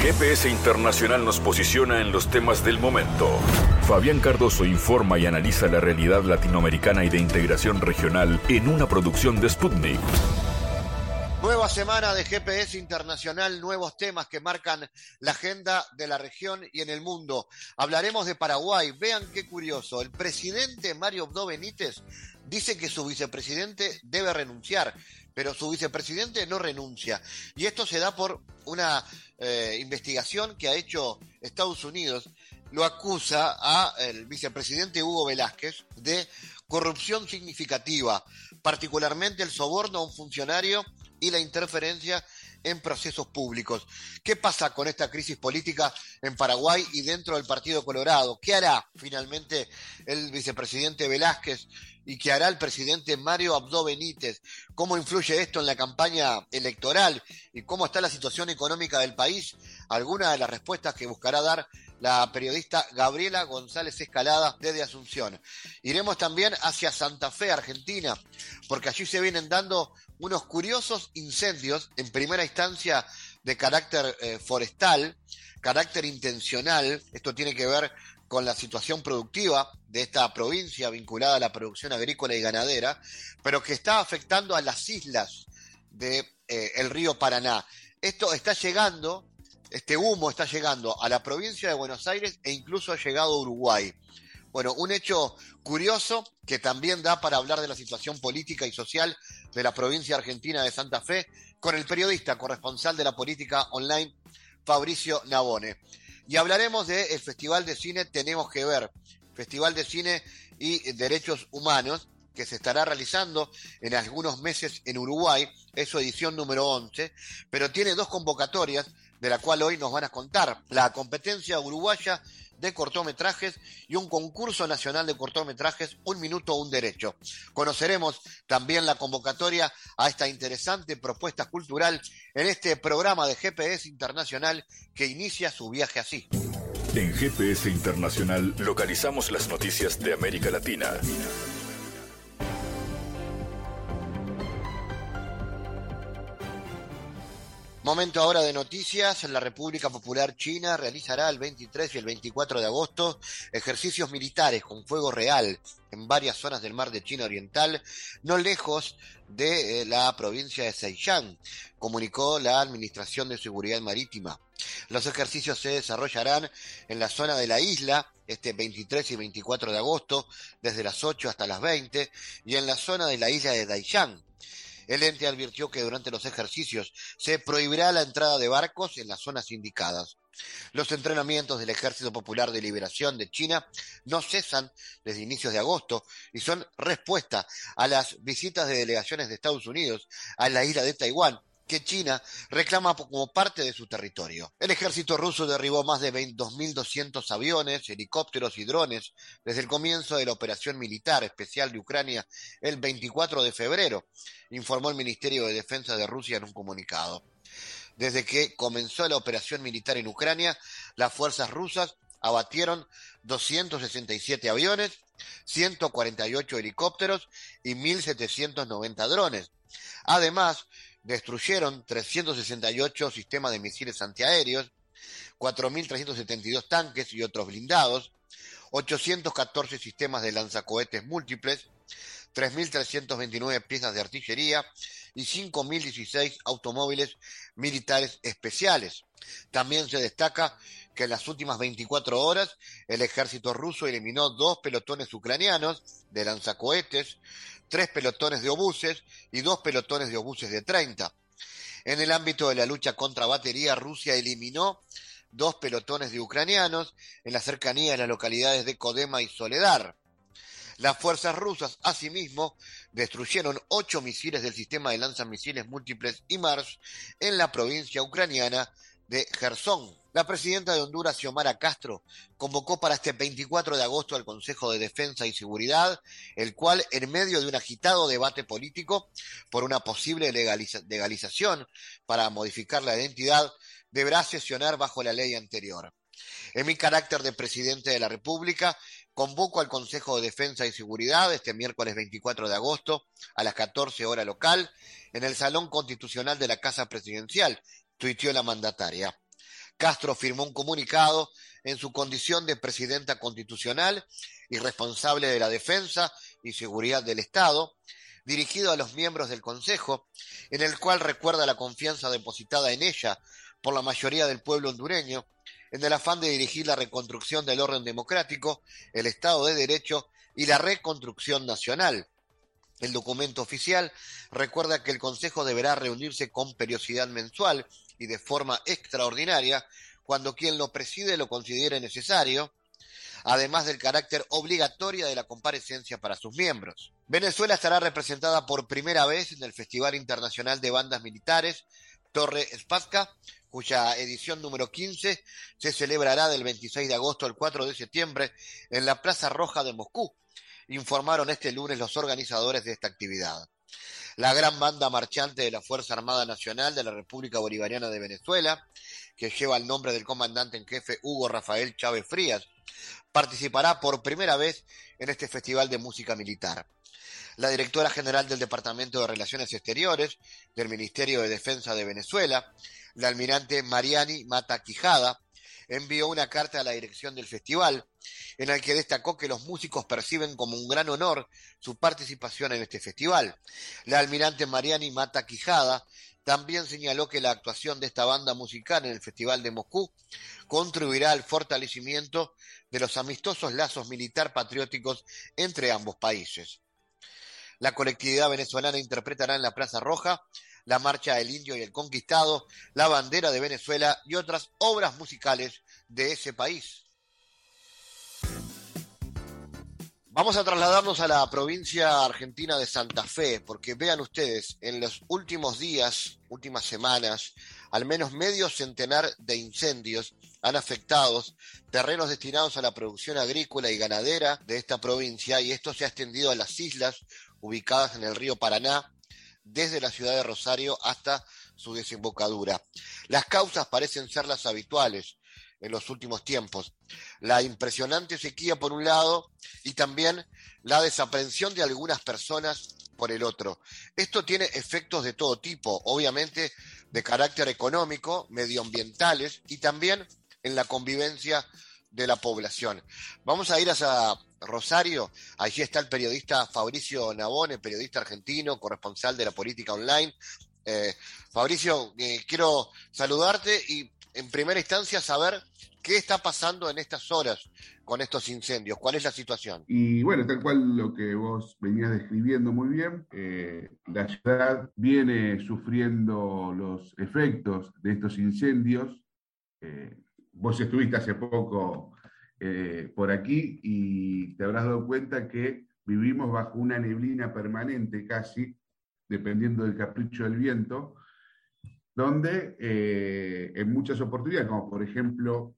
GPS Internacional nos posiciona en los temas del momento. Fabián Cardoso informa y analiza la realidad latinoamericana y de integración regional en una producción de Sputnik. Nueva semana de GPS Internacional, nuevos temas que marcan la agenda de la región y en el mundo. Hablaremos de Paraguay. Vean qué curioso. El presidente Mario Abdo Benítez dice que su vicepresidente debe renunciar pero su vicepresidente no renuncia. Y esto se da por una eh, investigación que ha hecho Estados Unidos. Lo acusa a el vicepresidente Hugo Velázquez de corrupción significativa, particularmente el soborno a un funcionario y la interferencia en procesos públicos. ¿Qué pasa con esta crisis política en Paraguay y dentro del Partido Colorado? ¿Qué hará finalmente el vicepresidente Velázquez y qué hará el presidente Mario Abdo Benítez. ¿Cómo influye esto en la campaña electoral y cómo está la situación económica del país? Algunas de las respuestas que buscará dar la periodista Gabriela González Escalada desde Asunción. Iremos también hacia Santa Fe, Argentina, porque allí se vienen dando unos curiosos incendios, en primera instancia de carácter eh, forestal, carácter intencional, esto tiene que ver con la situación productiva de esta provincia vinculada a la producción agrícola y ganadera, pero que está afectando a las islas del de, eh, río Paraná. Esto está llegando, este humo está llegando a la provincia de Buenos Aires e incluso ha llegado a Uruguay. Bueno, un hecho curioso que también da para hablar de la situación política y social de la provincia argentina de Santa Fe con el periodista corresponsal de la política online, Fabricio Navone. Y hablaremos del Festival de Cine Tenemos que Ver, Festival de Cine y Derechos Humanos, que se estará realizando en algunos meses en Uruguay, es su edición número 11, pero tiene dos convocatorias de la cual hoy nos van a contar. La competencia uruguaya de cortometrajes y un concurso nacional de cortometrajes, Un Minuto, Un Derecho. Conoceremos también la convocatoria a esta interesante propuesta cultural en este programa de GPS Internacional que inicia su viaje así. En GPS Internacional localizamos las noticias de América Latina. Momento ahora de noticias. La República Popular China realizará el 23 y el 24 de agosto ejercicios militares con fuego real en varias zonas del mar de China Oriental, no lejos de eh, la provincia de Zhejiang, comunicó la Administración de Seguridad Marítima. Los ejercicios se desarrollarán en la zona de la isla este 23 y 24 de agosto, desde las 8 hasta las 20, y en la zona de la isla de Daishan, el ente advirtió que durante los ejercicios se prohibirá la entrada de barcos en las zonas indicadas. Los entrenamientos del Ejército Popular de Liberación de China no cesan desde inicios de agosto y son respuesta a las visitas de delegaciones de Estados Unidos a la isla de Taiwán que China reclama como parte de su territorio. El ejército ruso derribó más de 2.200 aviones, helicópteros y drones desde el comienzo de la operación militar especial de Ucrania el 24 de febrero, informó el Ministerio de Defensa de Rusia en un comunicado. Desde que comenzó la operación militar en Ucrania, las fuerzas rusas abatieron 267 aviones, 148 helicópteros y 1.790 drones. Además, destruyeron 368 sistemas de misiles antiaéreos, 4.372 tanques y otros blindados, 814 sistemas de lanzacohetes múltiples, 3.329 piezas de artillería y 5.016 automóviles militares especiales. También se destaca que en las últimas 24 horas el ejército ruso eliminó dos pelotones ucranianos de lanzacohetes, tres pelotones de obuses y dos pelotones de obuses de 30. En el ámbito de la lucha contra batería, Rusia eliminó dos pelotones de ucranianos en la cercanía de las localidades de Kodema y Soledar. Las fuerzas rusas, asimismo, destruyeron ocho misiles del sistema de lanzamisiles múltiples IMARS en la provincia ucraniana de Gerson. La presidenta de Honduras, Xiomara Castro, convocó para este 24 de agosto al Consejo de Defensa y Seguridad, el cual, en medio de un agitado debate político por una posible legalización para modificar la identidad, deberá sesionar bajo la ley anterior. En mi carácter de presidente de la República, convoco al Consejo de Defensa y Seguridad este miércoles 24 de agosto a las 14 horas local en el Salón Constitucional de la Casa Presidencial, tuiteó la mandataria. Castro firmó un comunicado en su condición de presidenta constitucional y responsable de la defensa y seguridad del Estado, dirigido a los miembros del Consejo, en el cual recuerda la confianza depositada en ella por la mayoría del pueblo hondureño, en el afán de dirigir la reconstrucción del orden democrático, el Estado de Derecho y la reconstrucción nacional. El documento oficial recuerda que el Consejo deberá reunirse con periodicidad mensual y de forma extraordinaria cuando quien lo preside lo considere necesario, además del carácter obligatorio de la comparecencia para sus miembros. Venezuela estará representada por primera vez en el Festival Internacional de Bandas Militares Torre Spasca, cuya edición número 15 se celebrará del 26 de agosto al 4 de septiembre en la Plaza Roja de Moscú, informaron este lunes los organizadores de esta actividad. La gran banda marchante de la Fuerza Armada Nacional de la República Bolivariana de Venezuela, que lleva el nombre del comandante en jefe Hugo Rafael Chávez Frías, participará por primera vez en este festival de música militar. La directora general del Departamento de Relaciones Exteriores del Ministerio de Defensa de Venezuela, la almirante Mariani Mata Quijada, envió una carta a la dirección del festival en la que destacó que los músicos perciben como un gran honor su participación en este festival. La almirante Mariani Mata Quijada también señaló que la actuación de esta banda musical en el Festival de Moscú contribuirá al fortalecimiento de los amistosos lazos militar patrióticos entre ambos países. La colectividad venezolana interpretará en la Plaza Roja la Marcha del Indio y el Conquistado, la bandera de Venezuela y otras obras musicales de ese país. Vamos a trasladarnos a la provincia argentina de Santa Fe, porque vean ustedes, en los últimos días, últimas semanas, al menos medio centenar de incendios han afectado terrenos destinados a la producción agrícola y ganadera de esta provincia y esto se ha extendido a las islas ubicadas en el río Paraná, desde la ciudad de Rosario hasta su desembocadura. Las causas parecen ser las habituales en los últimos tiempos. La impresionante sequía por un lado y también la desaprensión de algunas personas por el otro. Esto tiene efectos de todo tipo, obviamente de carácter económico, medioambientales y también en la convivencia de la población. Vamos a ir a Rosario, allí está el periodista Fabricio Nabone, periodista argentino, corresponsal de la política online. Eh, Fabricio, eh, quiero saludarte y en primera instancia saber qué está pasando en estas horas con estos incendios, cuál es la situación. Y bueno, tal cual lo que vos venías describiendo muy bien, eh, la ciudad viene sufriendo los efectos de estos incendios. vos estuviste hace poco eh, por aquí y te habrás dado cuenta que vivimos bajo una neblina permanente casi, dependiendo del capricho del viento, donde eh, en muchas oportunidades, como por ejemplo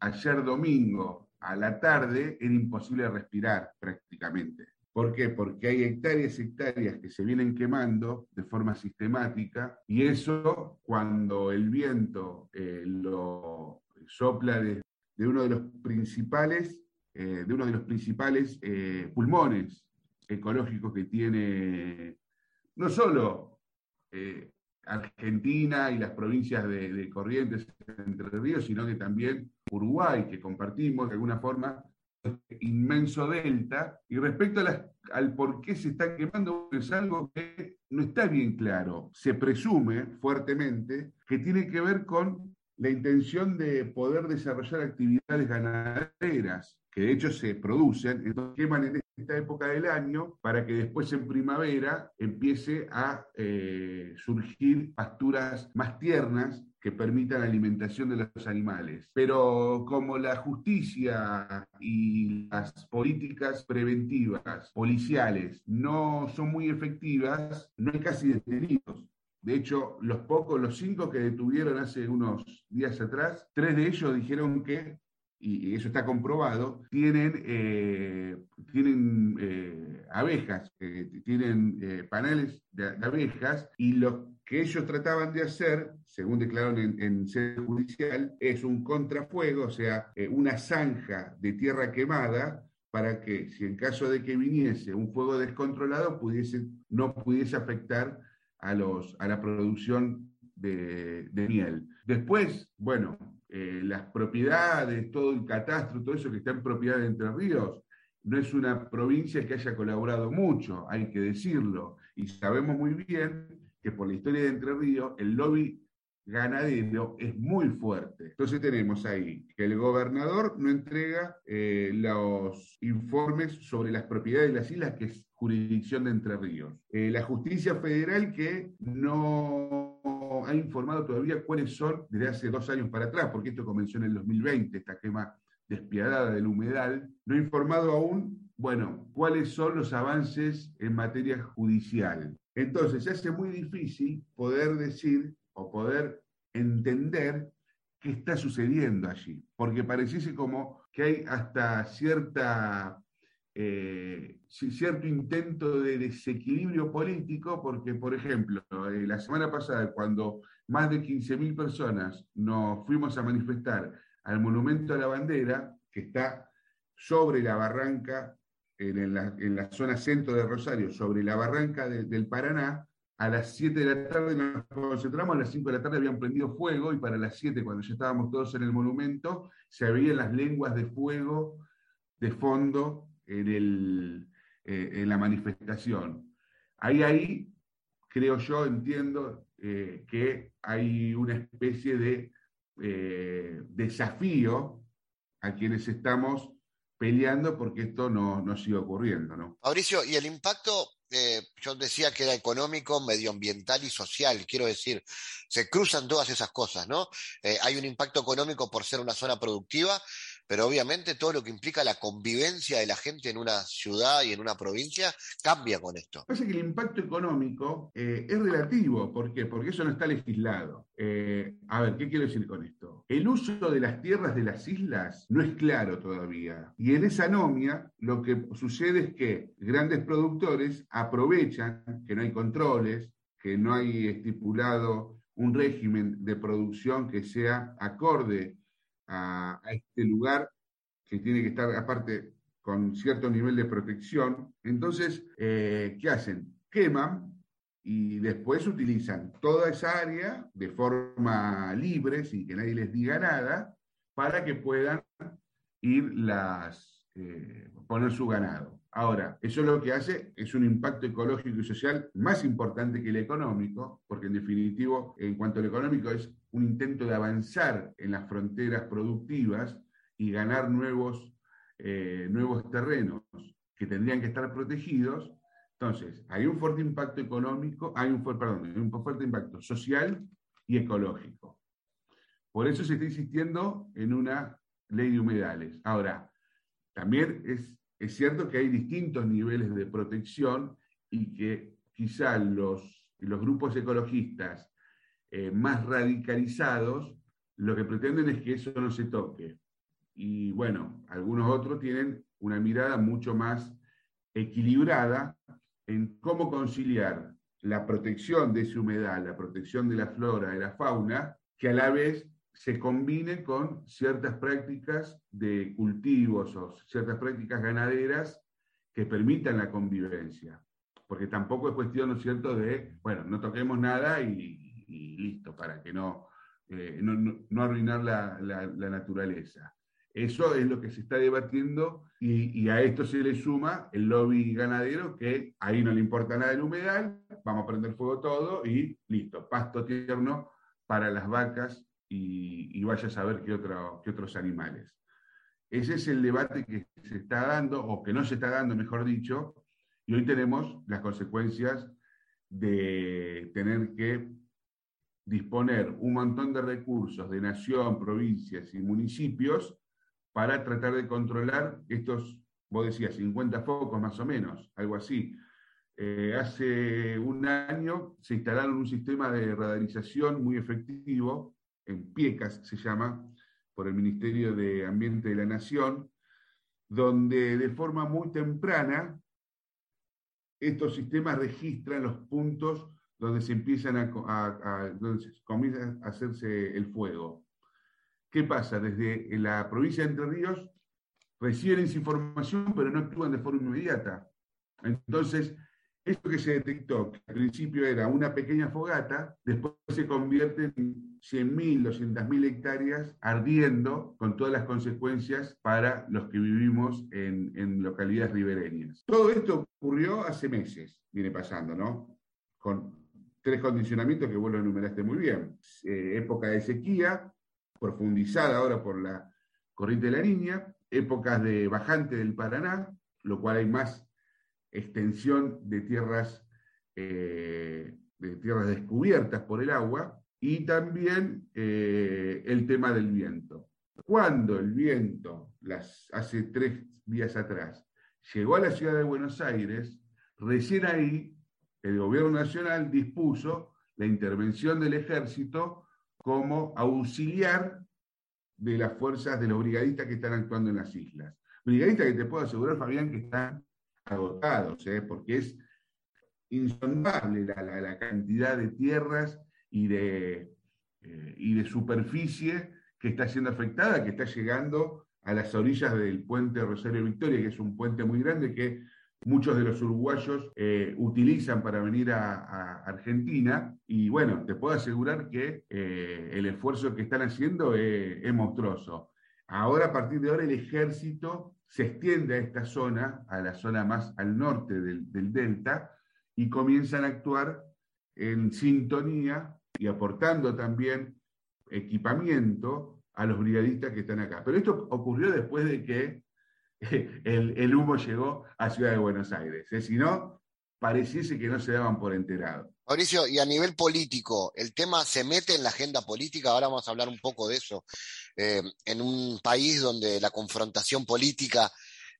ayer domingo a la tarde, era imposible respirar prácticamente. ¿Por qué? Porque hay hectáreas y hectáreas que se vienen quemando de forma sistemática y eso cuando el viento eh, lo sopla de uno de los principales, eh, de uno de los principales eh, pulmones ecológicos que tiene no solo eh, Argentina y las provincias de, Corrientes, Entre Ríos, sino que también Uruguay, que compartimos de alguna forma este inmenso delta. Y respecto al por qué se está quemando, es algo que no está bien claro. Se presume fuertemente que tiene que ver con la intención de poder desarrollar actividades ganaderas, que de hecho se producen, entonces queman en esta época del año para que después en primavera empiece a eh, surgir pasturas más tiernas que permitan la alimentación de los animales. Pero como la justicia y las políticas preventivas policiales no son muy efectivas, no hay casi detenidos. De hecho, los pocos, los cinco que detuvieron hace unos días atrás, tres de ellos dijeron que, y eso está comprobado, tienen, eh, tienen eh, abejas, tienen eh, paneles de, abejas, y lo que ellos trataban de hacer, según declararon en, en sede judicial, es un contrafuego, o sea, una zanja de tierra quemada para que, si en caso de que viniese un fuego descontrolado, pudiese, no pudiese afectar a, los, a la producción de, miel. Después, bueno, eh, las propiedades, todo el catastro, todo eso que está en propiedad de Entre Ríos, no es una provincia que haya colaborado mucho, hay que decirlo. Y sabemos muy bien que por la historia de Entre Ríos, el lobby ganadero es muy fuerte. Entonces tenemos ahí que el gobernador no entrega eh, los informes sobre las propiedades de las islas, que es jurisdicción de Entre Ríos. Eh, la justicia federal que no ha informado todavía cuáles son desde hace dos años para atrás, porque esto comenzó en el 2020, esta quema despiadada del humedal, no ha informado aún, bueno, cuáles son los avances en materia judicial. Entonces hace muy difícil poder decir o poder entender qué está sucediendo allí, porque pareciese como que hay hasta cierta, eh, cierto intento de desequilibrio político, porque, por ejemplo, eh, la semana pasada, cuando más de 15.000 personas nos fuimos a manifestar al Monumento a la Bandera, que está sobre la barranca, en la, zona centro de Rosario, sobre la barranca del Paraná, a las 7 de la tarde nos concentramos, a las 5 de la tarde habían prendido fuego y para las 7, cuando ya estábamos todos en el monumento, se veían las lenguas de fuego de fondo en, el, eh, en la manifestación. Ahí, ahí, creo yo, entiendo eh, que hay una especie de eh, desafío a quienes estamos peleando porque esto no, no siga ocurriendo. ¿no? Mauricio, ¿y el impacto yo decía que era económico, medioambiental y social, quiero decir, se cruzan todas esas cosas, ¿no? Hay un impacto económico por ser una zona productiva, pero obviamente todo lo que implica la convivencia de la gente en una ciudad y en una provincia cambia con esto. Pasa que el impacto económico eh, es relativo, ¿por qué? Porque eso no está legislado. Eh, a ver, ¿qué quiero decir con esto? El uso de las tierras de las islas no es claro todavía. Y en esa nomia lo que sucede es que grandes productores aprovechan que no hay controles, que no hay estipulado un régimen de producción que sea acorde a, este lugar que tiene que estar aparte con cierto nivel de protección. Entonces, eh, ¿qué hacen? Queman y después utilizan toda esa área de forma libre, sin que nadie les diga nada, para que puedan ir las, eh, poner su ganado. Ahora, eso lo que hace es un impacto ecológico y social más importante que el económico, porque en definitivo, en cuanto al económico, es un intento de avanzar en las fronteras productivas y ganar nuevos, eh, nuevos terrenos que tendrían que estar protegidos. Entonces, hay un fuerte impacto económico, hay un, perdón, hay un fuerte impacto social y ecológico. Por eso se está insistiendo en una ley de humedales. Ahora, también es es cierto que hay distintos niveles de protección y que quizá los, los grupos ecologistas eh, más radicalizados lo que pretenden es que eso no se toque. Y bueno, algunos otros tienen una mirada mucho más equilibrada en cómo conciliar la protección de esa humedad, la protección de la flora, de la fauna, que a la vez se combine con ciertas prácticas de cultivos o ciertas prácticas ganaderas que permitan la convivencia. Porque tampoco es cuestión, ¿no es cierto?, de, bueno, no toquemos nada y, listo, para que no, eh, arruinar la, naturaleza. Eso es lo que se está debatiendo y, y, a esto se le suma el lobby ganadero que ahí no le importa nada el humedal, vamos a prender fuego todo y listo, pasto tierno para las vacas y, vaya a saber qué, qué otros animales. Ese es el debate que se está dando, o que no se está dando, mejor dicho, y hoy tenemos las consecuencias de tener que disponer un montón de recursos de nación, provincias y municipios para tratar de controlar estos, vos decías, 50 focos más o menos, algo así. Eh, hace un año se instalaron un sistema de radarización muy efectivo en Piecas se llama, por el Ministerio de Ambiente de la Nación, donde de forma muy temprana estos sistemas registran los puntos donde se empiezan a, comienza a hacerse el fuego. ¿Qué pasa? Desde la provincia de Entre Ríos reciben esa información, pero no actúan de forma inmediata. Entonces, Esto que se detectó, que al principio era una pequeña fogata, después se convierte en 100.000, 200.000 hectáreas ardiendo con todas las consecuencias para los que vivimos en, localidades ribereñas. Todo esto ocurrió hace meses, viene pasando, ¿no? Con tres condicionamientos que vos lo enumeraste muy bien. Eh, época de sequía, profundizada ahora por la corriente de la Niña, épocas de bajante del Paraná, lo cual hay más extensión de tierras, eh, de tierras descubiertas por el agua, y también eh, el tema del viento. Cuando el viento, las, hace tres días atrás, llegó a la ciudad de Buenos Aires, recién ahí el gobierno nacional dispuso la intervención del ejército como auxiliar de las fuerzas de los brigadistas que están actuando en las islas. Brigadistas que te puedo asegurar, Fabián, que están agotados, ¿eh? porque es insondable la, cantidad de tierras y de, eh, superficie que está siendo afectada, que está llegando a las orillas del puente Rosario Victoria, que es un puente muy grande que muchos de los uruguayos eh, utilizan para venir a, Argentina. Y bueno, te puedo asegurar que el esfuerzo que están haciendo es monstruoso. Ahora, a partir de ahora, el ejército se extiende a esta zona, a la zona más al norte del, delta, y comienzan a actuar en sintonía y aportando también equipamiento a los brigadistas que están acá. Pero esto ocurrió después de que el, humo llegó a Ciudad de Buenos Aires. ¿eh? Si no, pareciese que no se daban por enterado. Mauricio, y a nivel político, ¿el tema se mete en la agenda política? Ahora vamos a hablar un poco de eso. Eh, en un país donde la confrontación política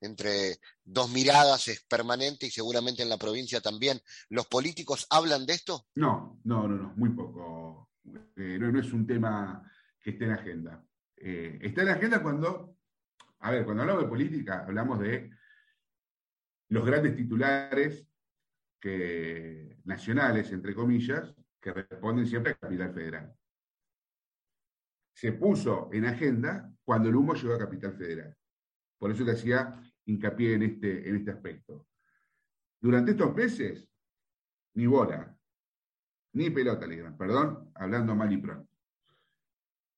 entre dos miradas es permanente y seguramente en la provincia también, ¿los políticos hablan de esto? No, no, no, no, muy poco. Eh, no, es un tema que esté en agenda. Eh, está en agenda cuando, a ver, cuando hablamos de política, hablamos de los grandes titulares nacionales, entre comillas, que responden siempre a Capital Federal. Se puso en agenda cuando el humo llegó a Capital Federal. Por eso le hacía hincapié en este, en este aspecto. Durante estos meses, ni bola, ni pelota le perdón, hablando mal y pronto.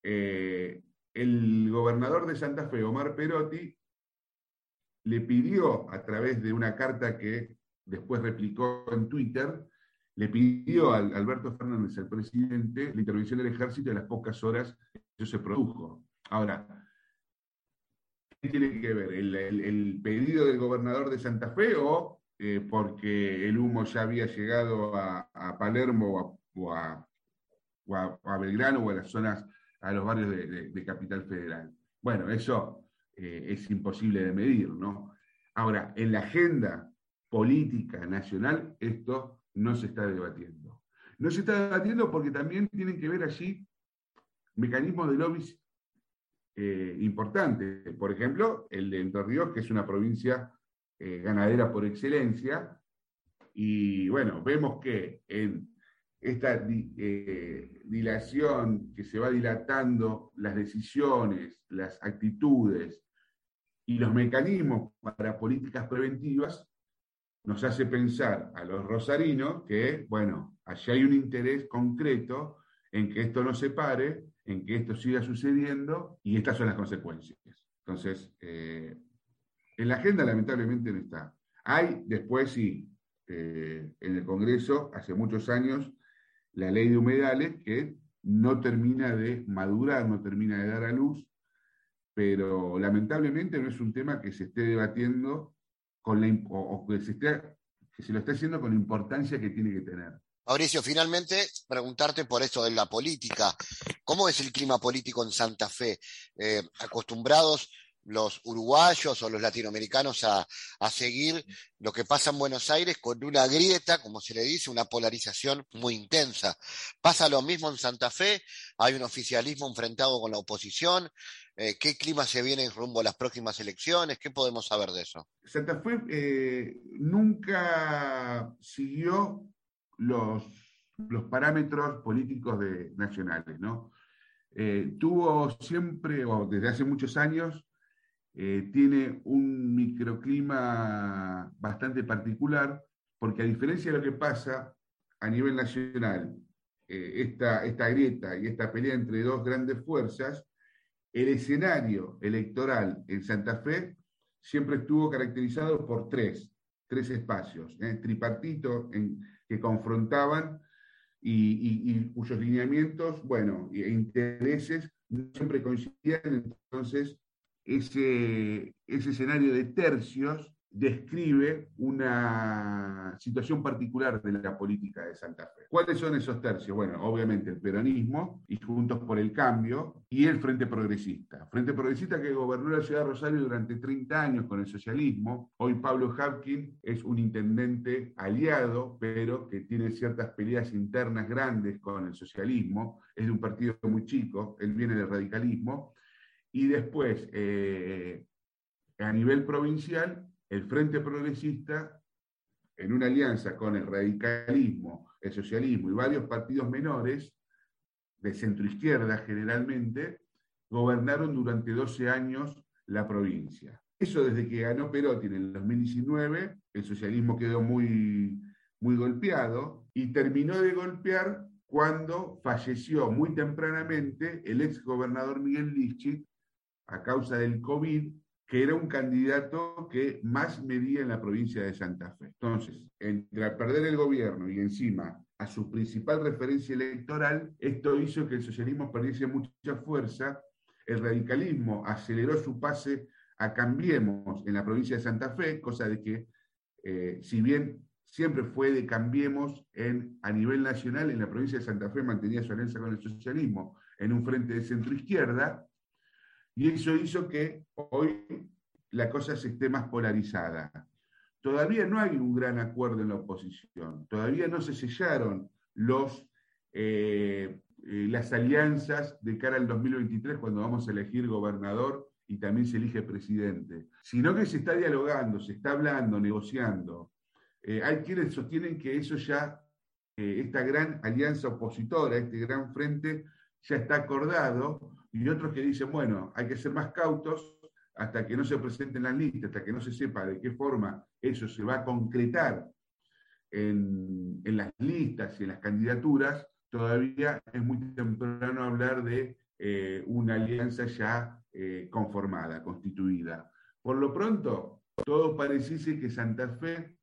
Eh, el gobernador de Santa Fe, Omar Perotti, le pidió a través de una carta que después replicó en Twitter, le pidió a Alberto Fernández, el presidente, la intervención del ejército en las pocas horas que eso se produjo. Ahora, ¿qué tiene que ver? ¿El, pedido del gobernador de Santa Fe o eh, porque el humo ya había llegado a, Palermo o a, Belgrano o a las zonas, a los barrios de, Capital Federal? Bueno, eso eh, es imposible de medir, ¿no? Ahora, en la agenda política nacional, esto no se está debatiendo. No se está debatiendo porque también tienen que ver allí mecanismos de lobbies eh, importantes. Por ejemplo, el de Entre Ríos, que es una provincia eh, ganadera por excelencia. Y bueno, vemos que en esta eh, dilación que se va dilatando las decisiones, las actitudes y los mecanismos para políticas preventivas, nos hace pensar a los rosarinos que, bueno, allí hay un interés concreto en que esto no se pare, en que esto siga sucediendo y estas son las consecuencias. Entonces, eh, en la agenda lamentablemente no está. Hay después sí, eh, en el Congreso, hace muchos años, la ley de humedales que no termina de madurar, no termina de dar a luz, pero lamentablemente no es un tema que se esté debatiendo con la, o, que, se que se lo esté haciendo con la importancia que tiene que tener. Mauricio, finalmente preguntarte por esto de la política. ¿Cómo es el clima político en Santa Fe? Eh, acostumbrados los uruguayos o los latinoamericanos a, a, seguir lo que pasa en Buenos Aires con una grieta, como se le dice, una polarización muy intensa. ¿Pasa lo mismo en Santa Fe? ¿Hay un oficialismo enfrentado con la oposición? Eh, ¿Qué clima se viene rumbo a las próximas elecciones? ¿Qué podemos saber de eso? Santa Fe eh, nunca siguió los, los parámetros políticos nacionales, ¿no? Eh, tuvo siempre, o desde hace muchos años, tiene un microclima bastante particular, porque a diferencia de lo que pasa a nivel nacional, eh, esta, esta grieta y esta pelea entre dos grandes fuerzas, el escenario electoral en Santa Fe siempre estuvo caracterizado por tres, tres espacios, ¿eh? tripartito en, que confrontaban y, cuyos lineamientos, bueno, e intereses siempre coincidían, entonces ese, ese escenario de tercios describe una situación particular de la política de Santa Fe. ¿Cuáles son esos tercios? Bueno, obviamente el peronismo y Juntos por el Cambio y el Frente Progresista. Frente Progresista que gobernó la ciudad de Rosario durante 30 años con el socialismo. Hoy Pablo Hapkin es un intendente aliado, pero que tiene ciertas peleas internas grandes con el socialismo. Es de un partido muy chico, él viene del radicalismo. Y después, eh, a nivel provincial, el Frente Progresista, en una alianza con el radicalismo, el socialismo y varios partidos menores, de centroizquierda generalmente, gobernaron durante 12 años la provincia. Eso desde que ganó Perotti en el 2019, el socialismo quedó muy, muy golpeado y terminó de golpear cuando falleció muy tempranamente el ex gobernador Miguel Lichit a causa del COVID que era un candidato que más medía en la provincia de Santa Fe. Entonces, entre perder el gobierno y encima a su principal referencia electoral, esto hizo que el socialismo perdiese mucha fuerza, el radicalismo aceleró su pase a Cambiemos en la provincia de Santa Fe, cosa de que, eh, si bien siempre fue de Cambiemos en, a nivel nacional, en la provincia de Santa Fe mantenía su alianza con el socialismo en un frente de centro izquierda, y eso hizo que hoy la cosa se esté más polarizada. Todavía no hay un gran acuerdo en la oposición, todavía no se sellaron eh, eh, las alianzas de cara al 2023 cuando vamos a elegir gobernador y también se elige presidente, sino que se está dialogando, se está hablando, negociando. Eh, hay quienes sostienen que eso ya, esta gran alianza opositora, este gran frente, ya está acordado, y otros que dicen, bueno, hay que ser más cautos hasta que no se presenten las listas, hasta que no se sepa de qué forma eso se va a concretar en, las listas y en las candidaturas, todavía es muy temprano hablar de eh, una alianza ya eh, conformada, constituida. Por lo pronto, todo pareciese que Santa Fe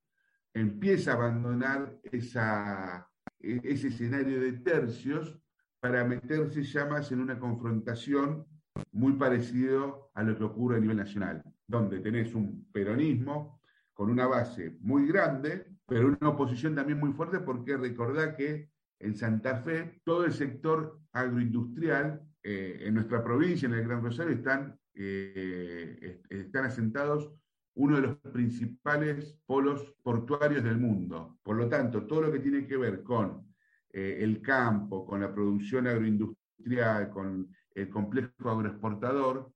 empieza a abandonar esa, e, ese escenario de tercios para meterse ya más en una confrontación muy parecido a lo que ocurre a nivel nacional, donde tenés un peronismo con una base muy grande, pero una oposición también muy fuerte, porque recordá que en Santa Fe todo el sector agroindustrial eh, en nuestra provincia, en el Gran Rosario, están, eh, están asentados uno de los principales polos portuarios del mundo. Por lo tanto, todo lo que tiene que ver con eh, el campo, con la producción agroindustrial, con el complejo agroexportador,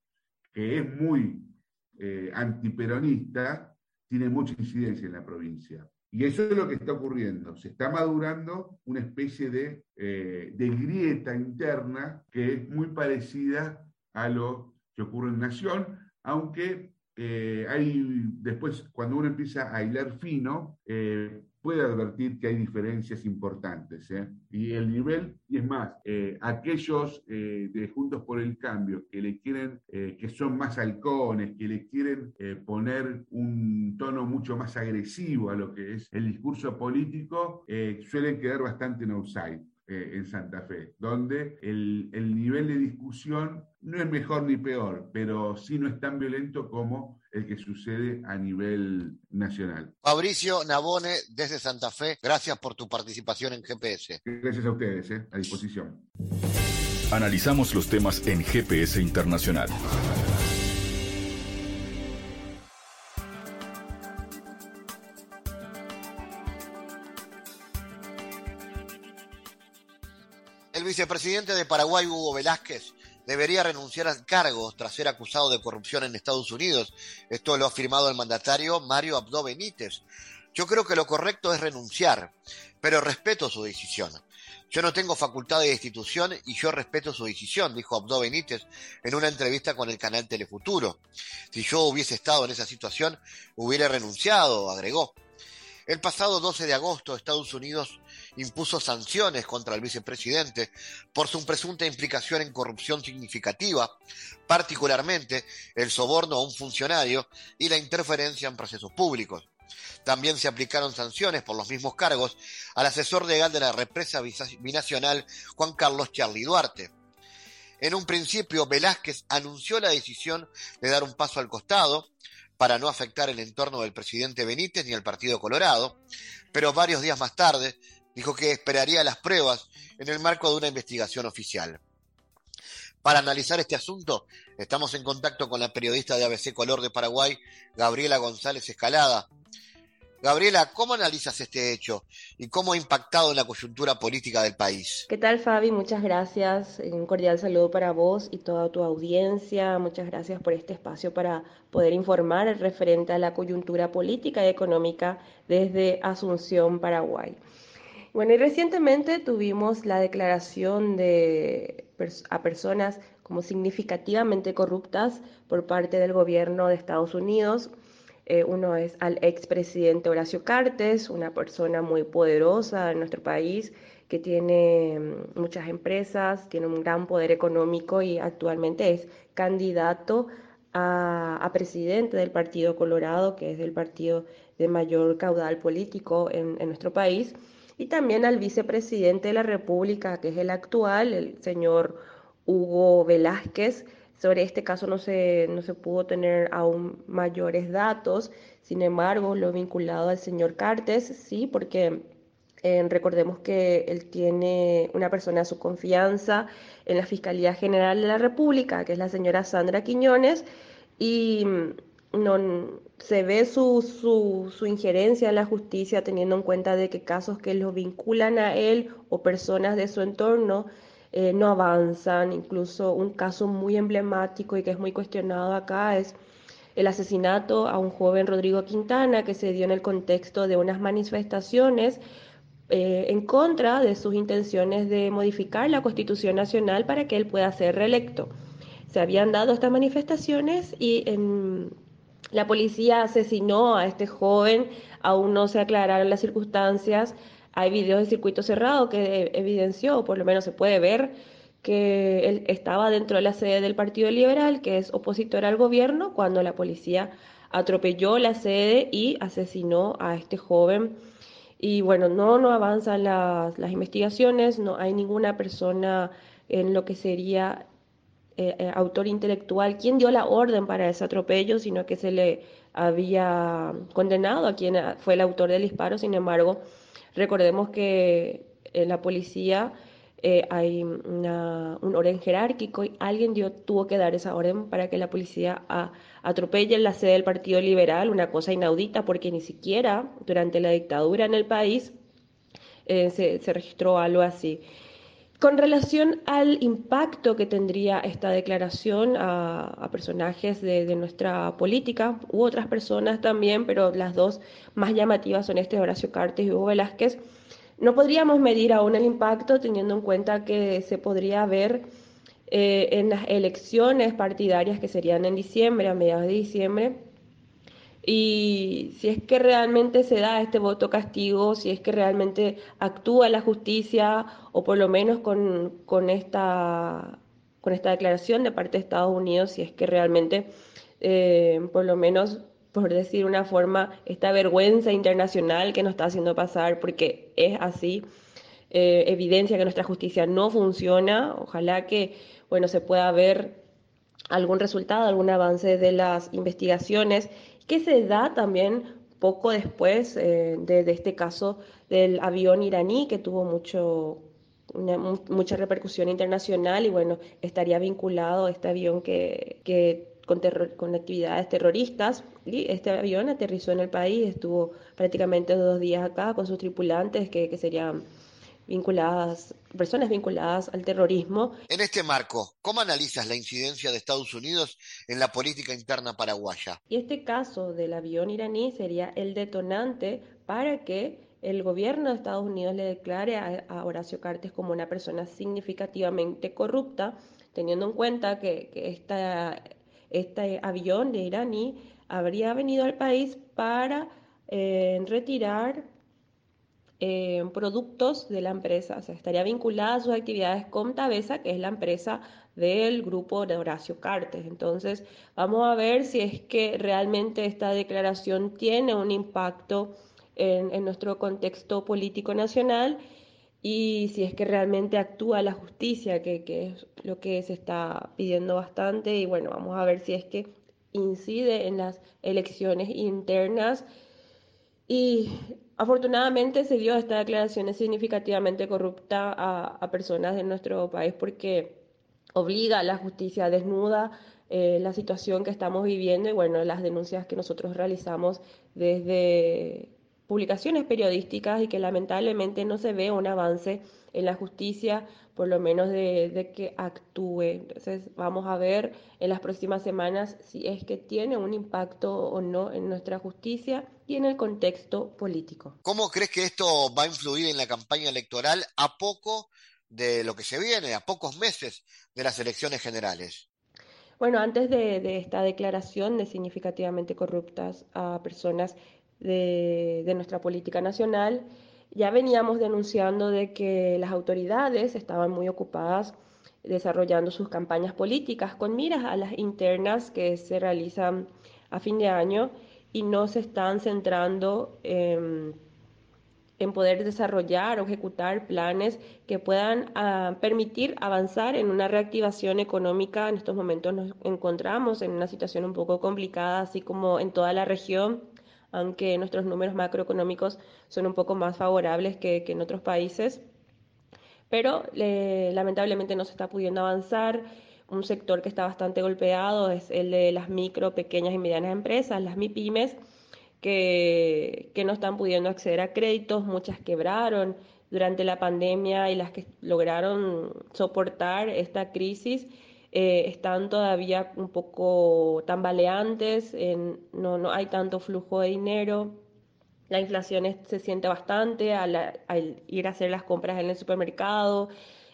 que es muy eh, antiperonista, tiene mucha incidencia en la provincia. Y eso es lo que está ocurriendo. Se está madurando una especie de, eh, de grieta interna que es muy parecida a lo que ocurre en Nación, aunque hay después, cuando uno empieza a hilar fino, puede advertir que hay diferencias importantes. ¿eh? Y el nivel, y es más, eh, aquellos eh, de Juntos por el Cambio que le quieren, que son más halcones, que le quieren poner un tono mucho más agresivo a lo que es el discurso político, suelen quedar bastante en outside. en Santa Fe, donde el, el nivel de discusión no es mejor ni peor, pero sí no es tan violento como el que sucede a nivel nacional. Fabricio Nabone, desde Santa Fe, gracias por tu participación en GPS. Gracias a ustedes, eh, a disposición. Analizamos los temas en GPS Internacional. El vicepresidente de Paraguay, Hugo Velázquez, debería renunciar al cargo tras ser acusado de corrupción en Estados Unidos. Esto lo ha afirmado el mandatario Mario Abdo Benítez. Yo creo que lo correcto es renunciar, pero respeto su decisión. Yo no tengo facultad de destitución y yo respeto su decisión, dijo Abdo Benítez en una entrevista con el canal Telefuturo. Si yo hubiese estado en esa situación, hubiera renunciado, agregó. El pasado 12 de agosto, Estados Unidos impuso sanciones contra el vicepresidente por su presunta implicación en corrupción significativa, particularmente el soborno a un funcionario y la interferencia en procesos públicos. También se aplicaron sanciones por los mismos cargos al asesor legal de la represa binacional Juan Carlos Charlie Duarte. En un principio, Velázquez anunció la decisión de dar un paso al costado para no afectar el entorno del presidente Benítez ni al Partido Colorado, pero varios días más tarde dijo que esperaría las pruebas en el marco de una investigación oficial. Para analizar este asunto, estamos en contacto con la periodista de ABC Color de Paraguay, Gabriela González Escalada, Gabriela, ¿cómo analizas este hecho y cómo ha impactado en la coyuntura política del país? ¿Qué tal, Fabi? Muchas gracias. Un cordial saludo para vos y toda tu audiencia. Muchas gracias por este espacio para poder informar referente a la coyuntura política y económica desde Asunción, Paraguay. Bueno, y recientemente tuvimos la declaración de a personas como significativamente corruptas por parte del gobierno de Estados Unidos. Eh, uno es al expresidente Horacio Cartes, una persona muy poderosa en nuestro país que tiene mm, muchas empresas, tiene un gran poder económico y actualmente es candidato a, presidente del Partido Colorado, que es el partido de mayor caudal político en, en nuestro país, y también al vicepresidente de la República, que es el actual, el señor Hugo Velázquez, sobre este caso no se, no se pudo tener aún mayores datos, sin embargo, lo vinculado al señor Cartes, sí, porque eh, recordemos que él tiene una persona de su confianza en la Fiscalía General de la República, que es la señora Sandra Quiñones, y mm, no, se ve su, su, su, injerencia en la justicia teniendo en cuenta de que casos que lo vinculan a él o personas de su entorno eh, no avanzan. Incluso un caso muy emblemático y que es muy cuestionado acá es el asesinato a un joven Rodrigo Quintana que se dio en el contexto de unas manifestaciones eh, en contra de sus intenciones de modificar la Constitución Nacional para que él pueda ser reelecto. Se habían dado estas manifestaciones y en, la policía asesinó a este joven, aún no se aclararon las circunstancias, hay videos de circuito cerrado que evidenció, o por lo menos se puede ver, que él estaba dentro de la sede del Partido Liberal, que es opositor al gobierno, cuando la policía atropelló la sede y asesinó a este joven. Y bueno, no, no avanzan las, las investigaciones, no hay ninguna persona en lo que sería eh, eh, autor intelectual quien dio la orden para ese atropello, sino que se le había condenado a quien fue el autor del disparo. Sin embargo, Recordemos que en la policía eh, hay un orden jerárquico y alguien dio, tuvo que dar esa orden para que la policía atropelle la sede del Partido Liberal, una cosa inaudita porque ni siquiera durante la dictadura en el país eh, se, registró algo así. Con relación al impacto que tendría esta declaración a, personajes de, nuestra política u otras personas también, pero las dos más llamativas son este Horacio Cartes y Hugo Velázquez, no podríamos medir aún el impacto teniendo en cuenta que se podría ver eh, en las elecciones partidarias que serían en diciembre, a mediados de diciembre, y si es que realmente se da este voto castigo, si es que realmente actúa la justicia o por lo menos con, con, esta, con esta declaración de parte de Estados Unidos, si es que realmente eh, por lo menos por decir una forma, esta vergüenza internacional que nos está haciendo pasar, porque es así, eh, evidencia que nuestra justicia no funciona. Ojalá que, bueno, se pueda ver algún resultado, algún avance de las investigaciones que se da también poco después eh, de, este caso del avión iraní que tuvo mucho, mucha repercusión internacional y bueno, estaría vinculado este avión que, que con, con actividades terroristas y este avión aterrizó en el país, estuvo prácticamente dos días acá con sus tripulantes que, que serían vinculadas, personas vinculadas al terrorismo. En este marco, ¿cómo analizas la incidencia de Estados Unidos en la política interna paraguaya? Y este caso del avión iraní sería el detonante para que el gobierno de Estados Unidos le declare a, Horacio Cartes como una persona significativamente corrupta, teniendo en cuenta que, que esta, este avión de iraní habría venido al país para en retirar productos de la empresa, o sea, estaría vinculada a sus actividades con Tabesa, que es la empresa del grupo de Horacio Cartes. Entonces, vamos a ver si es que realmente esta declaración tiene un impacto en, nuestro contexto político nacional y si es que realmente actúa la justicia, que, es lo que se está pidiendo bastante. Y bueno, vamos a ver si es que incide en las elecciones internas. Y afortunadamente se dio esta declaración significativamente corrupta a, a personas de nuestro país porque obliga a la justicia desnuda eh, la situación que estamos viviendo y bueno, las denuncias que nosotros realizamos desde publicaciones periodísticas y que lamentablemente no se ve un avance en la justicia, por lo menos de, que actúe. Entonces vamos a ver en las próximas semanas si es que tiene un impacto o no en nuestra justicia y en el contexto político. ¿Cómo crees que esto va a influir en la campaña electoral a poco de lo que se viene, a pocos meses de las elecciones generales. Bueno, antes de, esta declaración de significativamente corruptas a personas de, de, nuestra política nacional, ya veníamos denunciando de que las autoridades estaban muy ocupadas desarrollando sus campañas políticas con miras a las internas que se realizan a fin de año y no se están centrando en poder desarrollar o ejecutar planes que puedan ah, permitir avanzar en una reactivación económica. En estos momentos nos encontramos en una situación un poco complicada, así como en toda la región, aunque nuestros números macroeconómicos son un poco más favorables que, en otros países. Pero lamentablemente no se está pudiendo avanzar. Un sector que está bastante golpeado es el de las micro, pequeñas y medianas empresas, las MIPIMES que, no están pudiendo acceder a créditos, muchas quebraron durante la pandemia y las que lograron soportar esta crisis eh, están todavía un poco tambaleantes, no, no hay tanto flujo de dinero, la inflación se siente bastante al, al, ir a hacer las compras en el supermercado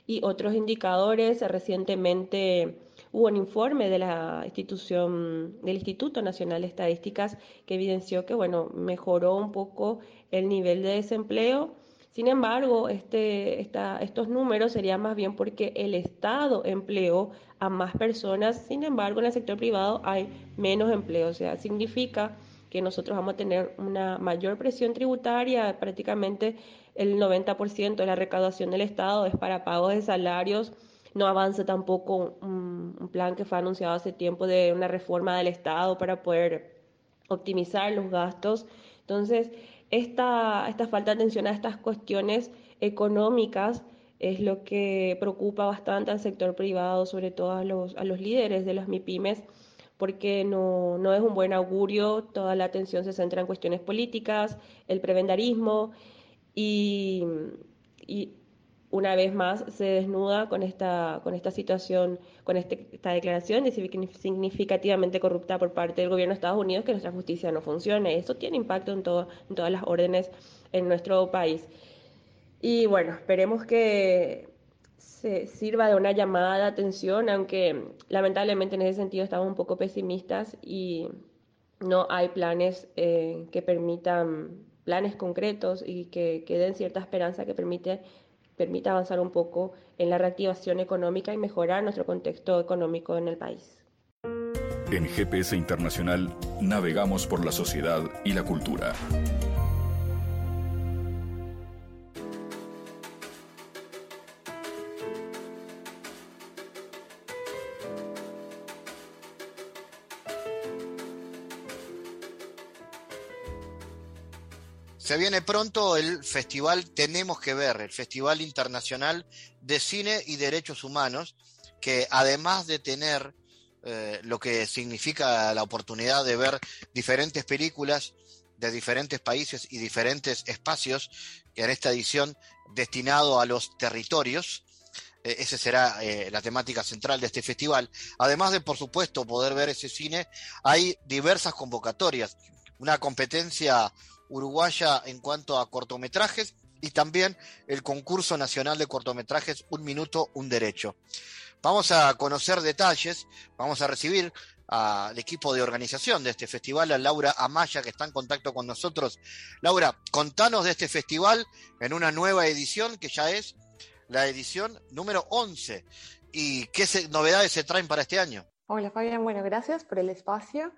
y otros indicadores recientemente Hubo un informe de la institución, del Instituto Nacional de Estadísticas que evidenció que, bueno, mejoró un poco el nivel de desempleo. Sin embargo, este, estos números serían más bien porque el Estado empleó a más personas, sin embargo, en el sector privado hay menos empleo. O sea, significa que nosotros vamos a tener una mayor presión tributaria, prácticamente el 90% de la recaudación del Estado es para pagos de salarios no avanza tampoco un, plan que fue anunciado hace tiempo de una reforma del Estado para poder optimizar los gastos. Entonces, esta, esta falta de atención a estas cuestiones económicas es lo que preocupa bastante al sector privado, sobre todo a los, a los líderes de las MIPIMES, porque no, no es un buen augurio, toda la atención se centra en cuestiones políticas, el prebendarismo y, y una vez más se desnuda con esta, con esta situación, con este, esta declaración de significativamente corrupta por parte del gobierno de Estados Unidos que nuestra justicia no funcione. Eso tiene impacto en, todo, en todas las órdenes en nuestro país. Y bueno, esperemos que se sirva de una llamada de atención, aunque lamentablemente en ese sentido estamos un poco pesimistas y no hay planes eh, que permitan, planes concretos y que, que den cierta esperanza que permite permita avanzar un poco en la reactivación económica y mejorar nuestro contexto económico en el país. En GPS Internacional navegamos por la sociedad y la cultura. Se viene pronto el festival Tenemos que ver, el Festival Internacional de Cine y Derechos Humanos, que además de tener eh, lo que significa la oportunidad de ver diferentes películas de diferentes países y diferentes espacios, que en esta edición destinado a los territorios, eh, esa será eh, la temática central de este festival. Además de, por supuesto, poder ver ese cine, hay diversas convocatorias, una competencia uruguaya en cuanto a cortometrajes y también el concurso nacional de cortometrajes Un Minuto, Un Derecho. Vamos a conocer detalles, vamos a recibir al equipo de organización de este festival, a Laura Amaya, que está en contacto con nosotros. Laura, contanos de este festival en una nueva edición que ya es la edición número 11. ¿Y qué novedades se traen para este año? Hola Fabián, bueno, gracias por el espacio.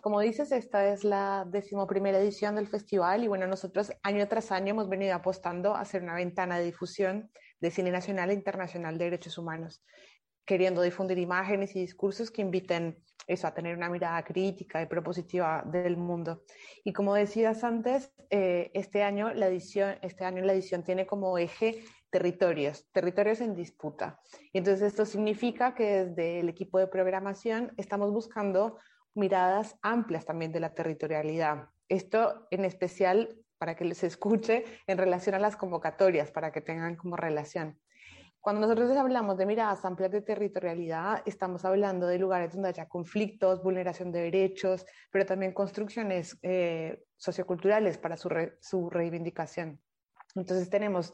Como dices, esta es la decimoprimera edición del festival y bueno, nosotros año tras año hemos venido apostando a hacer una ventana de difusión de cine nacional e internacional de derechos humanos, queriendo difundir imágenes y discursos que inviten eso, a tener una mirada crítica y propositiva del mundo. Y como decías antes, eh, este, año la edición, este año la edición tiene como eje territorios, territorios en disputa. Y entonces esto significa que desde el equipo de programación estamos buscando miradas amplias también de la territorialidad. Esto en especial para que les escuche en relación a las convocatorias, para que tengan como relación. Cuando nosotros hablamos de miradas amplias de territorialidad, estamos hablando de lugares donde haya conflictos, vulneración de derechos, pero también construcciones eh, socioculturales para su, su, reivindicación. Entonces tenemos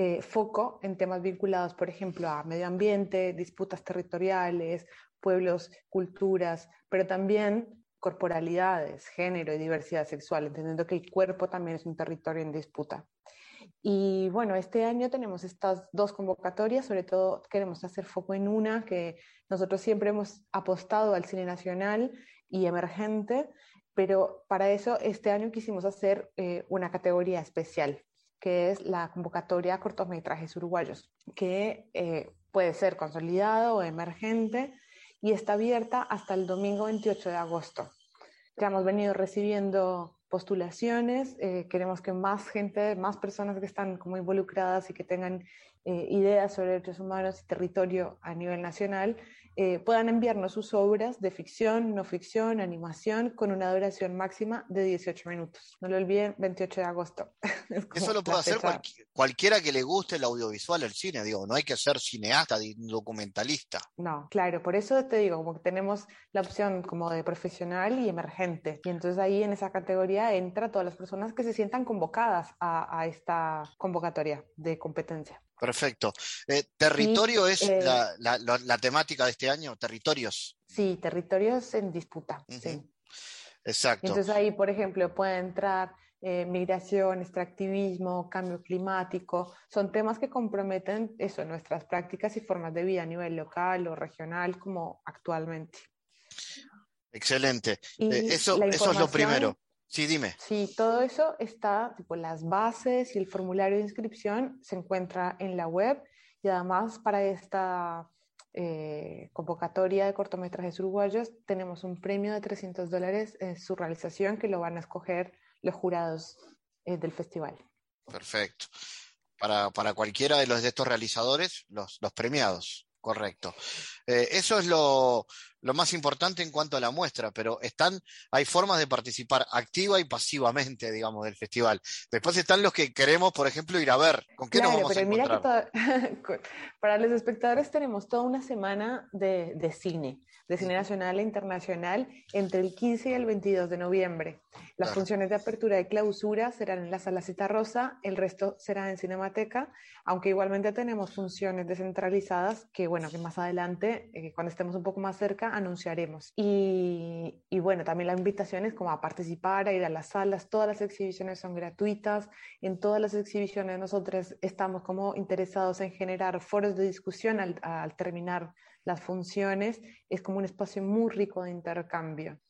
eh, foco en temas vinculados, por ejemplo, a medio ambiente, disputas territoriales, pueblos, culturas, pero también corporalidades, género y diversidad sexual, entendiendo que el cuerpo también es un territorio en disputa. Y bueno, este año tenemos estas dos convocatorias, sobre todo queremos hacer foco en una que nosotros siempre hemos apostado al cine nacional y emergente, pero para eso este año quisimos hacer eh, una categoría especial, que es la convocatoria a cortometrajes uruguayos, que eh, puede ser consolidado o emergente, y está abierta hasta el domingo 28 de agosto. Ya hemos venido recibiendo postulaciones, eh, queremos que más gente, más personas que están como involucradas y que tengan eh, ideas sobre derechos humanos y territorio a nivel nacional eh, puedan enviarnos sus obras de ficción, no ficción, animación, con una duración máxima de 18 minutos. No lo olviden, 28 de agosto. Eso lo puede hacer cualquiera que le guste el audiovisual, el cine, digo, no hay que ser cineasta, documentalista. No, claro, por eso te digo, como que tenemos la opción como de profesional y emergente. Y entonces ahí en esa categoría entra todas las personas que se sientan convocadas a esta convocatoria de competencia. Perfecto. Eh, ¿Territorio es eh, la, temática de este año? ¿Territorios? Sí, territorios en disputa. sí. Exacto. Entonces ahí, por ejemplo, puede entrar eh, migración, extractivismo, cambio climático. Son temas que comprometen eso, nuestras prácticas y formas de vida a nivel local o regional como actualmente. Excelente. eso, eso es lo primero. Sí, dime. Sí, todo eso está, tipo, las bases y el formulario de inscripción se encuentra en la web y además para esta eh, convocatoria de cortometrajes uruguayos tenemos un premio de 300 dólares en su realización que lo van a escoger los jurados eh, del festival. Perfecto. Para, para, cualquiera de los de estos realizadores, los, los premiados. Correcto. Eh, eso es lo, más importante en cuanto a la muestra, pero están, hay formas de participar activa y pasivamente, digamos, del festival. Después están los que queremos, por ejemplo, ir a ver. ¿Con qué nos vamos a encontrar? para los espectadores tenemos toda una semana de, de cine cine nacional e internacional entre el 15 y el 22 de noviembre. Las funciones de apertura y clausura serán en la Sala Cita Rosa, el resto será en Cinemateca, aunque igualmente tenemos funciones descentralizadas que, bueno, que más adelante, eh, cuando estemos un poco más cerca, anunciaremos. Y, y, bueno, también la invitación es como a participar, a ir a las salas, todas las exhibiciones son gratuitas, en todas las exhibiciones nosotros estamos como interesados en generar foros de discusión al, al terminar las funciones, es como un espacio muy rico de intercambio.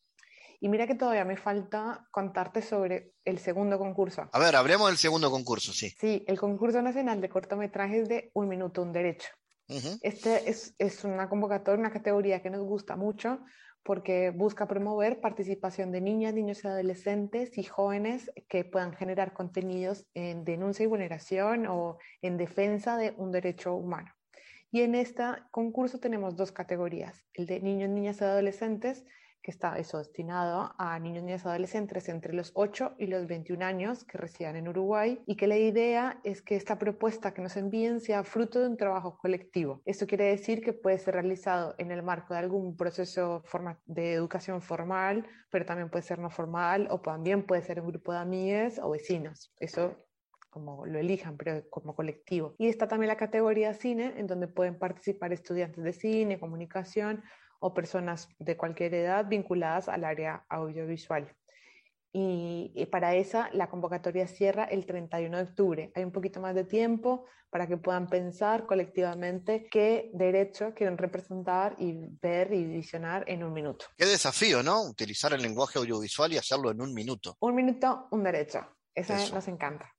Y mira que todavía me falta contarte sobre el segundo concurso. A ver, hablemos del segundo concurso, sí. Sí, el concurso nacional de cortometrajes de Un Minuto, Un Derecho. Este es, es, una convocatoria, una categoría que nos gusta mucho porque busca promover participación de niñas, niños y adolescentes y jóvenes que puedan generar contenidos en denuncia y vulneración o en defensa de un derecho humano. Y en este concurso tenemos dos categorías, el de niños, niñas y adolescentes, que está eso destinado a niños, niñas y adolescentes entre los 8 y los 21 años que residan en Uruguay y que la idea es que esta propuesta que nos envíen sea fruto de un trabajo colectivo. Esto quiere decir que puede ser realizado en el marco de algún proceso de educación formal, pero también puede ser no formal o también puede ser un grupo de amigues o vecinos. Eso como lo elijan, pero como colectivo. Y está también la categoría cine, en donde pueden participar estudiantes de cine, comunicación o personas de cualquier edad vinculadas al área audiovisual. Y, para esa la convocatoria cierra el 31 de octubre. Hay un poquito más de tiempo para que puedan pensar colectivamente qué derecho quieren representar y ver y visionar en un minuto. Qué desafío, ¿no? Utilizar el lenguaje audiovisual y hacerlo en un minuto. Un minuto, un derecho. Eso. nos encanta.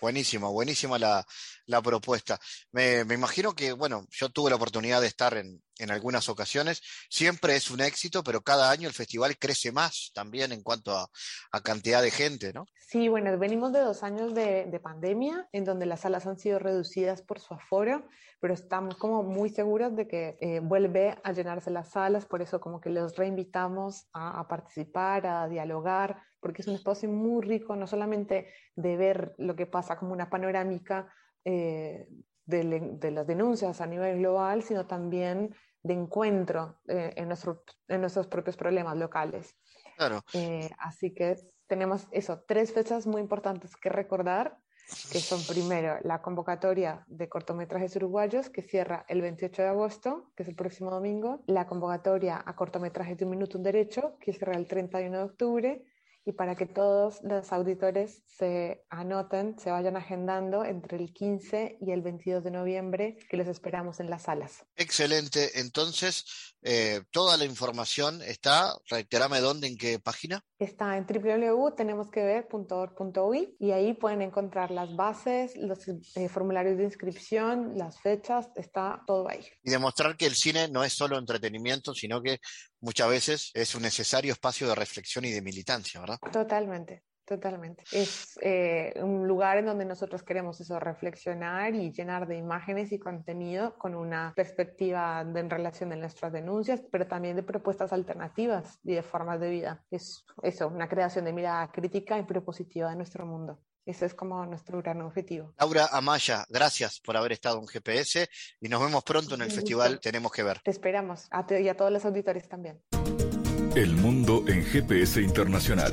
Buenísimo, buenísima la, propuesta. Me, imagino que, bueno, yo tuve la oportunidad de estar en, algunas ocasiones. Siempre es un éxito, pero cada año el festival crece más también en cuanto a, cantidad de gente, ¿no? Sí, bueno, venimos de dos años de, pandemia, en donde las salas han sido reducidas por su aforo, pero estamos como muy seguros de que eh, vuelve a llenarse las salas, por eso como que los reinvitamos a participar, a dialogar porque es un espacio muy rico, no solamente de ver lo que pasa como una panorámica eh, de, las denuncias a nivel global, sino también de encuentro eh, en, en nuestros propios problemas locales. Claro. Eh, así que tenemos eso, tres fechas muy importantes que recordar, que son primero la convocatoria de cortometrajes uruguayos, que cierra el 28 de agosto, que es el próximo domingo, la convocatoria a cortometrajes de un minuto un derecho, que cierra el 31 de octubre, y para que todos los auditores se anoten, se vayan agendando entre el 15 y el 22 de noviembre, que les esperamos en las salas. Excelente. Entonces, eh, toda la información está, reiterame dónde, en qué página. Está en www.tenemosquever.org.uy y ahí pueden encontrar las bases, los eh, formularios de inscripción, las fechas, está todo ahí. Y demostrar que el cine no es solo entretenimiento, sino que muchas veces es un necesario espacio de reflexión y de militancia, ¿verdad? Totalmente. Totalmente. Es eh, un lugar en donde nosotros queremos eso, reflexionar y llenar de imágenes y contenido con una perspectiva en relación de nuestras denuncias, pero también de propuestas alternativas y de formas de vida. Es eso, una creación de mirada crítica y propositiva de nuestro mundo. Ese es como nuestro gran objetivo. Laura Amaya, gracias por haber estado en GPS y nos vemos pronto en el festival Tenemos que ver. Te esperamos a y a todos los auditores también. El mundo en GPS Internacional.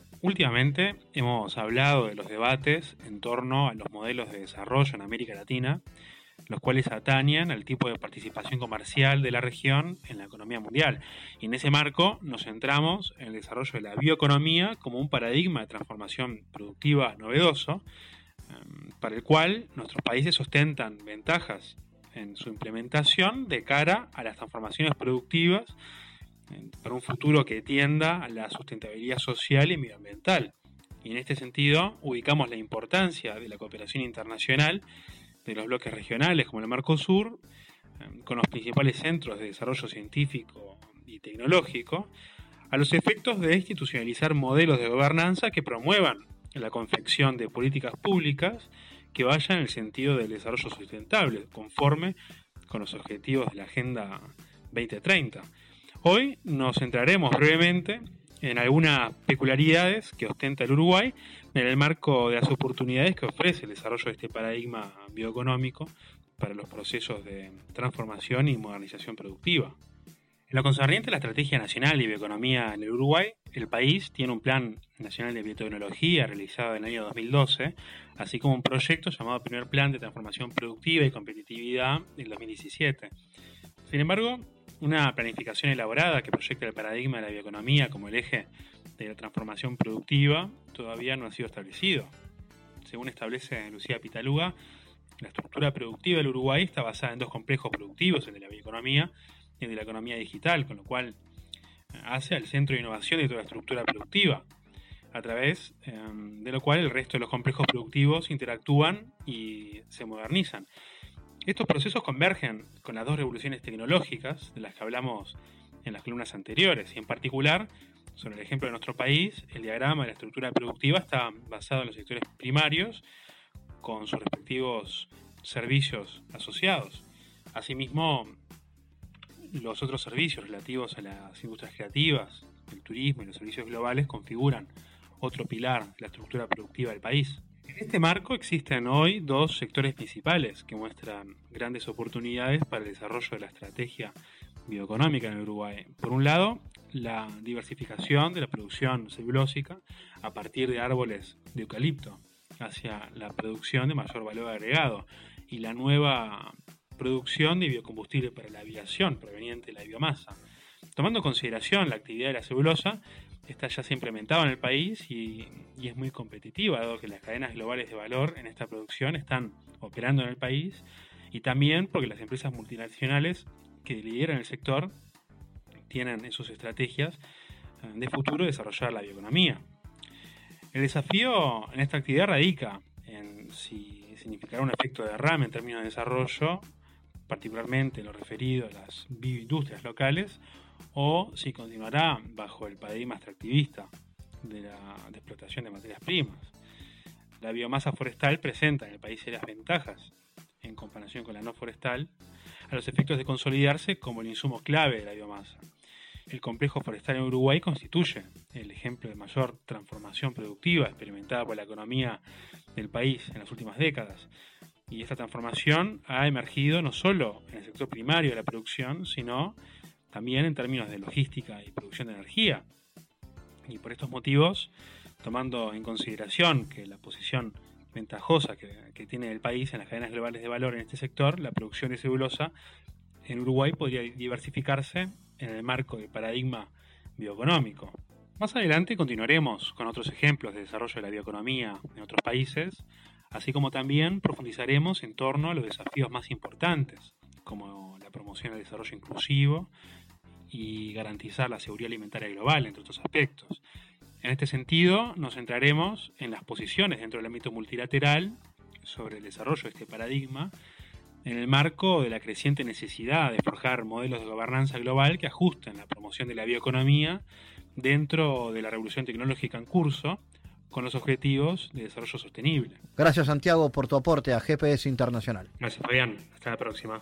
Últimamente hemos hablado de los debates en torno a los modelos de desarrollo en América Latina, los cuales atañan al tipo de participación comercial de la región en la economía mundial. Y en ese marco nos centramos en el desarrollo de la bioeconomía como un paradigma de transformación productiva novedoso, em, para el cual nuestros países ostentan ventajas en su implementación de cara a las transformaciones productivas para un futuro que tienda a la sustentabilidad social y medioambiental. Y en este sentido, ubicamos la importancia de la cooperación internacional de los bloques regionales como el Mercosur, em, con los principales centros de desarrollo científico y tecnológico, a los efectos de institucionalizar modelos de gobernanza que promuevan la confección de políticas públicas que vayan en el sentido del desarrollo sustentable, conforme con los objetivos de la Agenda 2030. Hoy nos centraremos brevemente en algunas peculiaridades que ostenta el Uruguay en el marco de las oportunidades que ofrece el desarrollo de este paradigma bioeconómico para los procesos de transformación y modernización productiva. En lo concerniente a la Estrategia Nacional de Bioeconomía en el Uruguay, el país tiene un Plan Nacional de Biotecnología realizado en el año 2012, así como un proyecto llamado Primer Plan de Transformación Productiva y Competitividad del 2017. Sin embargo, una planificación elaborada que proyecta el paradigma de la bioeconomía como el eje de la transformación productiva todavía no ha sido establecido. Según establece Lucía Pitaluga, la estructura productiva del Uruguay está basada en dos complejos productivos, el de la bioeconomía y el de la economía digital, con lo cual eh, hace al centro de innovación de toda la estructura productiva, a través em, de lo cual el resto de los complejos productivos interactúan y se modernizan. Estos procesos convergen con las dos revoluciones tecnológicas de las que hablamos en las columnas anteriores, y en particular Sobre el ejemplo de nuestro país, el diagrama de la estructura productiva está basado en los sectores primarios con sus respectivos servicios asociados. Asimismo, los otros servicios relativos a las industrias creativas, el turismo y los servicios globales configuran otro pilar de la estructura productiva del país. En este marco existen hoy dos sectores principales que muestran grandes oportunidades para el desarrollo de la estrategia bioeconómica en el Uruguay. Por un lado, la diversificación de la producción celulósica a partir de árboles de eucalipto hacia la producción de mayor valor agregado y la nueva producción de biocombustible para la aviación proveniente de la biomasa. Tomando en consideración la actividad de la celulosa, está ya se ha implementado en el país y, es muy competitiva, dado que las cadenas globales de valor en esta producción están operando en el país y también porque las empresas multinacionales que lideran el sector tienen en sus estrategias eh, de futuro desarrollar la bioeconomía. El desafío en esta actividad radica en si significará un efecto de derrame en términos de desarrollo, particularmente en lo referido a las bioindustrias locales, o si continuará bajo el paradigma extractivista de la de explotación de materias primas. La biomasa forestal presenta en el país serias ventajas en comparación con la no forestal, a los efectos de consolidarse como el insumo clave de la biomasa. El complejo forestal en Uruguay constituye el ejemplo de mayor transformación productiva experimentada por la economía del país en las últimas décadas. Y esta transformación ha emergido no solo en el sector primario de la producción, sino también en términos de logística y producción de energía. Y por estos motivos, tomando en consideración que la posición ventajosa que, que, tiene el país en las cadenas globales de valor en este sector, la producción de celulosa en Uruguay podría diversificarse en el marco del paradigma bioeconómico. Más adelante continuaremos con otros ejemplos de desarrollo de la bioeconomía en otros países, así como también profundizaremos en torno a los desafíos más importantes, como la promoción del desarrollo inclusivo y garantizar la seguridad alimentaria global, entre otros aspectos. En este sentido, nos centraremos en las posiciones dentro del ámbito multilateral sobre el desarrollo de este paradigma en el marco de la creciente necesidad de forjar modelos de gobernanza global que ajusten la promoción de la bioeconomía dentro de la revolución tecnológica en curso con los objetivos de desarrollo sostenible. Gracias Santiago por tu aporte a GPS Internacional. Gracias Fabián, hasta la próxima.